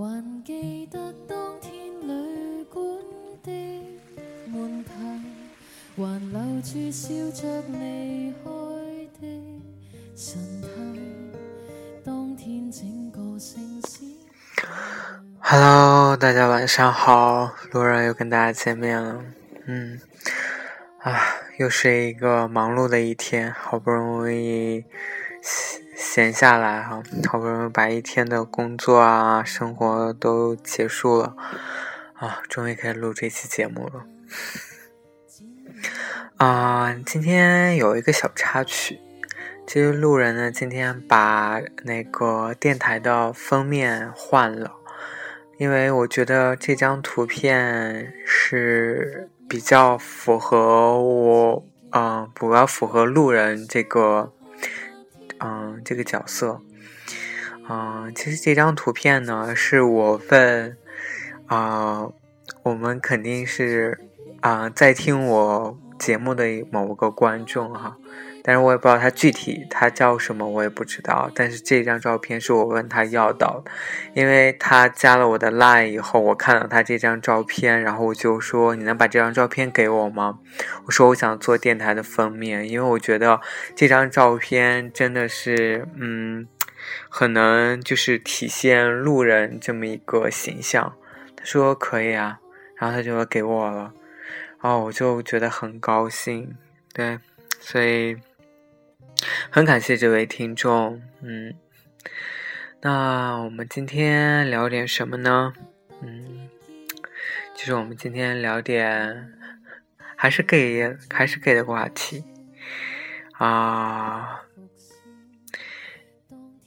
还记得当天旅馆的门牌，还留住笑着离开的神态。当天整个城市。Hello，大家晚上好，路人又跟大家见面了。嗯，啊，又是一个忙碌的一天，好不容易闲下来哈，好不容易把一天的工作啊、生活都结束了，啊，终于可以录这期节目了。啊，今天有一个小插曲，其实路人呢今天把那个电台的封面换了。因为我觉得这张图片是比较符合我，嗯、比较符合路人这个，嗯、这个角色。嗯、其实这张图片呢，是我问，啊、我们肯定是啊、在听我节目的某个观众哈。但是我也不知道他具体他叫什么，我也不知道。但是这张照片是我问他要到的，因为他加了我的 line 以后，我看到他这张照片，然后我就说：“你能把这张照片给我吗？”我说：“我想做电台的封面，因为我觉得这张照片真的是，嗯，很能就是体现路人这么一个形象。”他说：“可以啊。”然后他就给我了，然后我就觉得很高兴，对，所以。很感谢这位听众，嗯，那我们今天聊点什么呢？嗯，就是我们今天聊点还是 gay 还是 gay 的话题啊，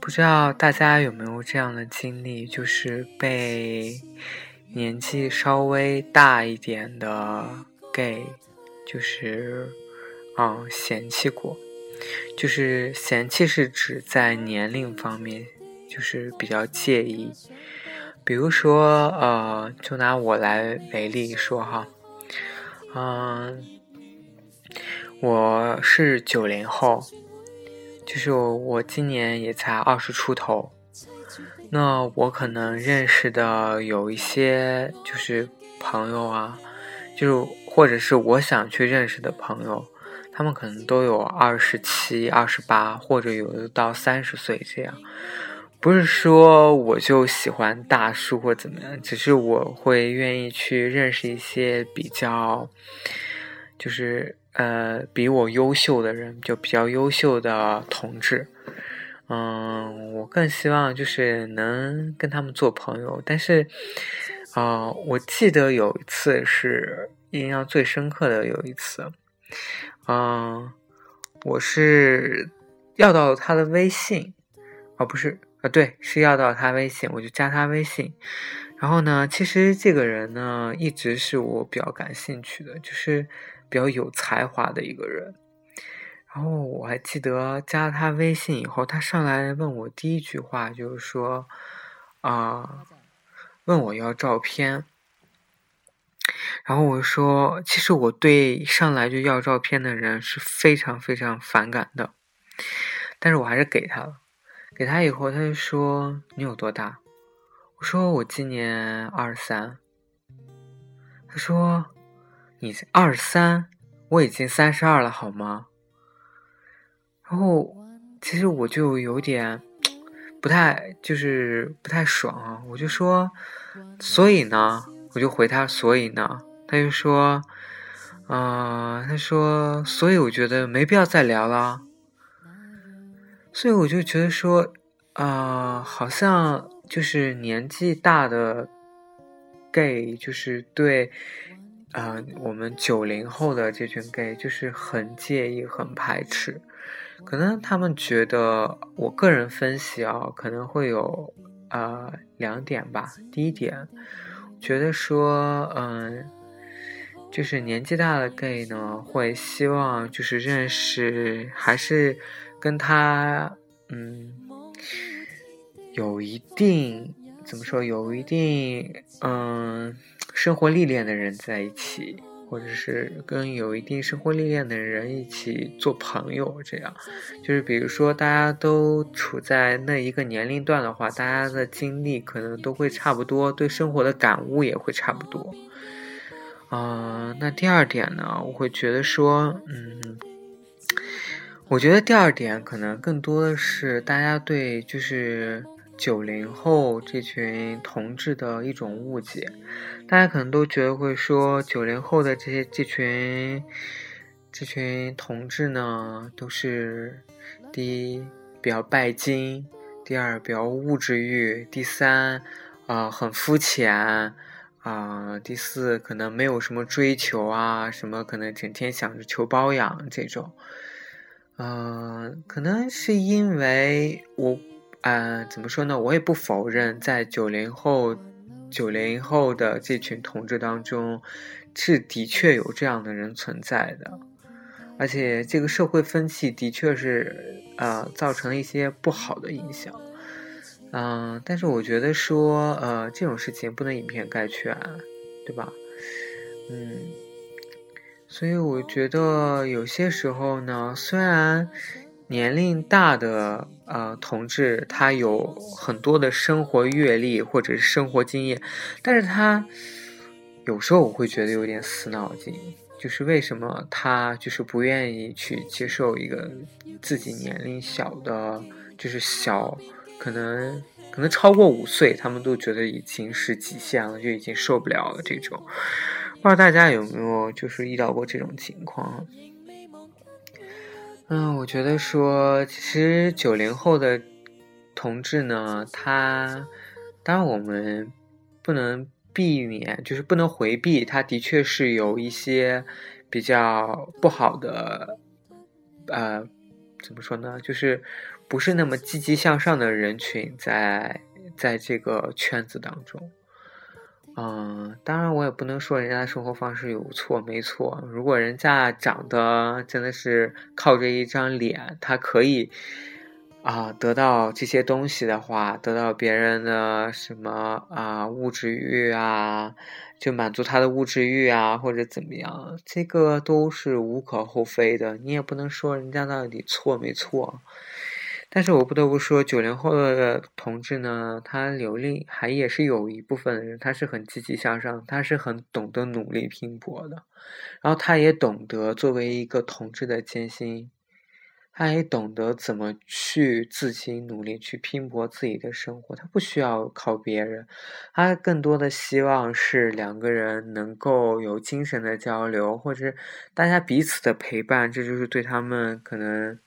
不知道大家有没有这样的经历，就是被年纪稍微大一点的 gay，就是嗯嫌弃过。就是嫌弃是指在年龄方面，就是比较介意。比如说，呃，就拿我来为例说哈，嗯、我是九零后，就是我今年也才二十出头，那我可能认识的有一些就是朋友啊，就是或者是我想去认识的朋友。他们可能都有二十七、二十八，或者有的到三十岁这样。不是说我就喜欢大叔或怎么样，只是我会愿意去认识一些比较，就是呃比我优秀的人，就比较优秀的同志。嗯，我更希望就是能跟他们做朋友。但是，啊、我记得有一次是印象最深刻的有一次。嗯，我是要到他的微信，哦，不是，啊，对，是要到他微信，我就加他微信。然后呢，其实这个人呢，一直是我比较感兴趣的，就是比较有才华的一个人。然后我还记得加了他微信以后，他上来问我第一句话就是说，啊、问我要照片。然后我说，其实我对上来就要照片的人是非常非常反感的，但是我还是给他了。给他以后，他就说：“你有多大？”我说：“我今年二十三。”他说：“你二十三，我已经三十二了，好吗？”然后，其实我就有点不太，就是不太爽啊。我就说：“所以呢？”我就回他：“所以呢？”他就說：“呃，他说，所以我觉得没必要再聊了。”所以我就觉得说，啊、好像就是年纪大的 gay，就是对，啊、呃，我们九零后的这群 gay，就是很介意、很排斥。可能他们觉得，我个人分析啊，可能会有啊、呃、兩點吧。第一点，觉得说，嗯。就是年纪大的 gay 呢，会希望就是认识还是跟他嗯有一定怎么说，有一定嗯生活历练的人在一起，或者是跟有一定生活历练的人一起做朋友，这样，就是比如说大家都处在那一个年龄段的话，大家的经历可能都会差不多，对生活的感悟也会差不多。啊，那第二点呢，我会觉得说，嗯，我觉得第二点可能更多的是大家对就是。九零后这群同志的一种误解，大家可能都觉得会说九零后的这些这群这群同志呢，都是第一比较拜金，第二比较物质欲，第三啊很肤浅啊，第四可能没有什么追求啊，什么可能整天想着求包养这种，嗯，可能是因为我。嗯，怎么说呢？我也不否认，在九零后、九零后的这群同志当中，是的确有这样的人存在的，而且这个社会风气的确是呃造成了一些不好的影响。嗯，但是我觉得说，呃，这种事情不能以偏概全，对吧？嗯，所以我觉得有些时候呢，虽然。年龄大的呃同志，他有很多的生活阅历或者是生活经验，但是他有时候我会觉得有点死脑筋，就是为什么他就是不愿意去接受一个自己年龄小的，就是小，可能可能超过五岁，他们都觉得已经是极限了，就已经受不了了这种。不知道大家有没有就是遇到过这种情况？嗯，我觉得说，其实九零后的同志呢，他当然我们不能避免，就是不能回避，他的确是有一些比较不好的，呃，怎么说呢？就是不是那么积极向上的人群在在这个圈子当中。嗯，当然我也不能说人家的生活方式有错没错。如果人家长得真的是靠着一张脸，他可以啊得到这些东西的话，得到别人的什么啊物质欲啊，就满足他的物质欲啊，或者怎么样，这个都是无可厚非的。你也不能说人家到底错没错。但是我不得不说，九零后的同志呢，他流利，还也是有一部分人，他是很积极向上，他是很懂得努力拼搏的，然后他也懂得作为一个同志的艰辛，他也懂得怎么去自己努力去拼搏自己的生活，他不需要靠别人，他更多的希望是两个人能够有精神的交流，或者大家彼此的陪伴，这就是对他们可能。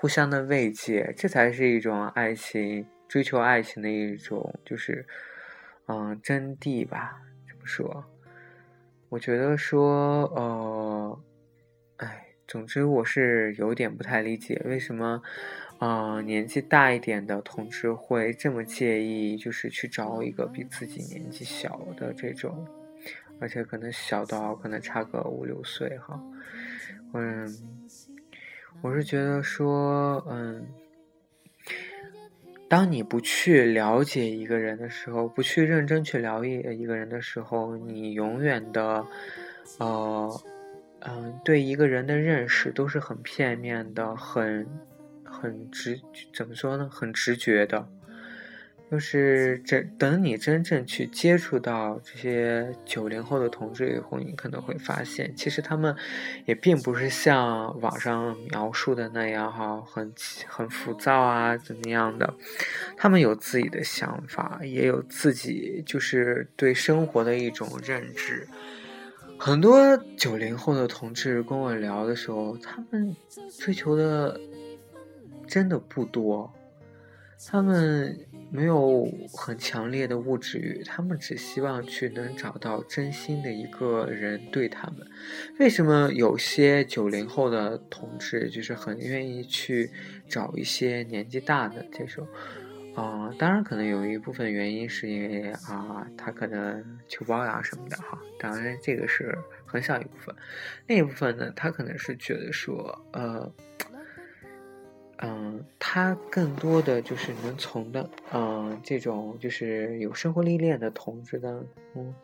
互相的慰藉，这才是一种爱情，追求爱情的一种，就是，嗯，真谛吧？怎么说？我觉得说，呃，哎，总之我是有点不太理解，为什么，呃，年纪大一点的同志会这么介意，就是去找一个比自己年纪小的这种，而且可能小到可能差个五六岁哈，嗯。我是觉得说，嗯，当你不去了解一个人的时候，不去认真去了解一个人的时候，你永远的，呃，嗯，对一个人的认识都是很片面的，很，很直，怎么说呢？很直觉的。就是真等你真正去接触到这些九零后的同志以后，你可能会发现，其实他们也并不是像网上描述的那样哈，很很浮躁啊，怎么样的？他们有自己的想法，也有自己就是对生活的一种认知。很多九零后的同志跟我聊的时候，他们追求的真的不多，他们。没有很强烈的物质欲，他们只希望去能找到真心的一个人对他们。为什么有些九零后的同志就是很愿意去找一些年纪大的这种？啊，当然可能有一部分原因是因为啊，他可能求包养什么的哈。当然这个是很小一部分，另一部分呢，他可能是觉得说，呃。嗯，他更多的就是能从的，嗯，这种就是有生活历练的同志的，嗯，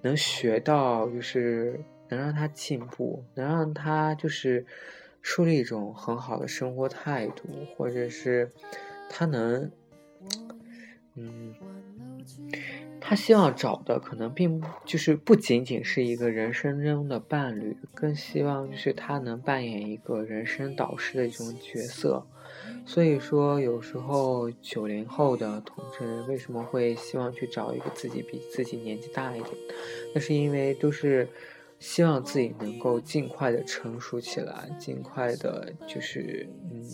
能学到就是能让他进步，能让他就是树立一种很好的生活态度，或者是他能，嗯。他希望找的可能并就是不仅仅是一个人生中的伴侣，更希望就是他能扮演一个人生导师的一种角色。所以说，有时候九零后的同志为什么会希望去找一个自己比自己年纪大一点？那是因为都是希望自己能够尽快的成熟起来，尽快的，就是嗯，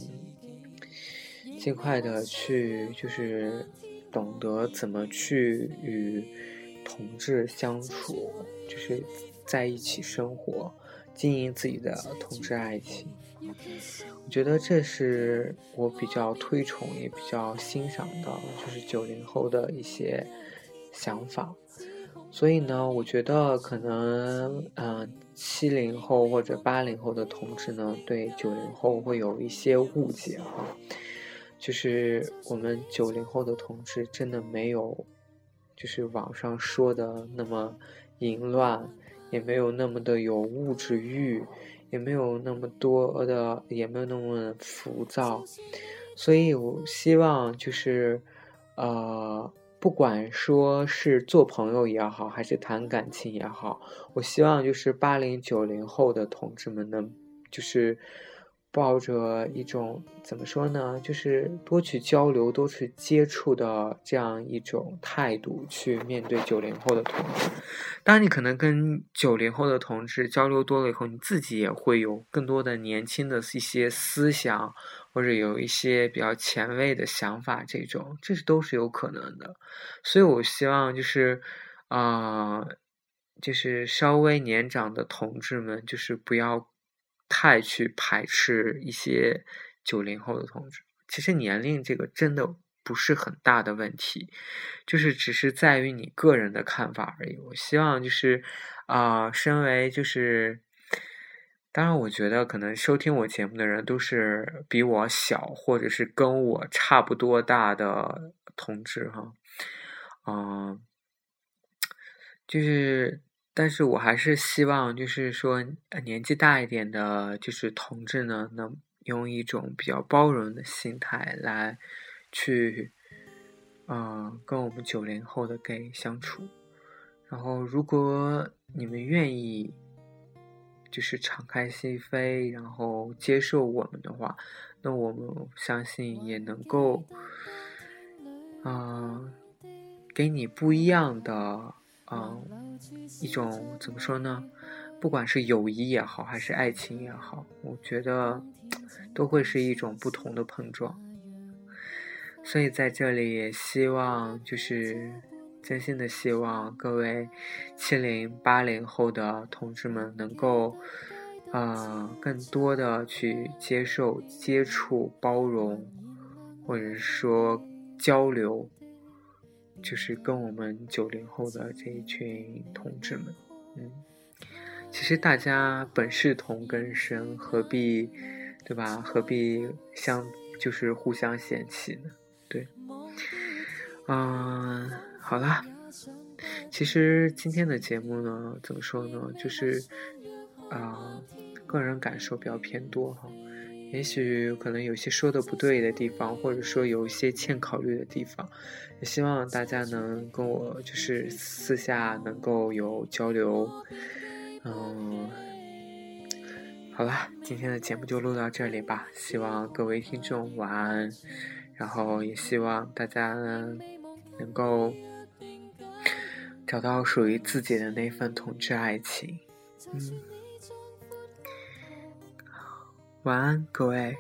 尽快的去就是。懂得怎么去与同志相处，就是在一起生活，经营自己的同志爱情。我觉得这是我比较推崇也比较欣赏的，就是九零后的一些想法。所以呢，我觉得可能，嗯，七零后或者八零后的同志呢，对九零后会有一些误解哈。就是我们九零后的同志真的没有，就是网上说的那么淫乱，也没有那么的有物质欲，也没有那么多的，也没有那么浮躁。所以我希望就是，呃，不管说是做朋友也好，还是谈感情也好，我希望就是八零九零后的同志们能就是。抱着一种怎么说呢，就是多去交流、多去接触的这样一种态度去面对九零后的同志。当，你可能跟九零后的同志交流多了以后，你自己也会有更多的年轻的一些思想，或者有一些比较前卫的想法，这种这是都是有可能的。所以我希望就是，啊，就是稍微年长的同志们，就是不要。太去排斥一些九零后的同志，其实年龄这个真的不是很大的问题，就是只是在于你个人的看法而已。我希望就是，啊，身为就是，当然我觉得可能收听我节目的人都是比我小或者是跟我差不多大的同志哈，嗯，就是。但是我还是希望，就是说，年纪大一点的，就是同志呢，能用一种比较包容的心态来去，嗯，跟我们九零后的 gay 相处。然后，如果你们愿意，就是敞开心扉，然后接受我们的话，那我们相信也能够，嗯，给你不一样的。嗯，一种怎么说呢？不管是友谊也好，还是爱情也好，我觉得都会是一种不同的碰撞。所以在这里也希望，就是真心的希望各位七零八零后的同志们能够，呃，更多的去接受、接触、包容，或者说交流。就是跟我们九零后的这一群同志们，嗯，其实大家本是同根生，何必，对吧？何必相就是互相嫌弃呢？对，嗯，好啦，其实今天的节目呢，怎么说呢？就是啊，个人感受比较偏多哈。也许可能有些说的不对的地方，或者说有一些欠考虑的地方，也希望大家能跟我就是私下能够有交流。嗯，好了，今天的节目就录到这里吧。希望各位听众晚安，然后也希望大家能够找到属于自己的那份同志爱情。嗯。晚安，各位。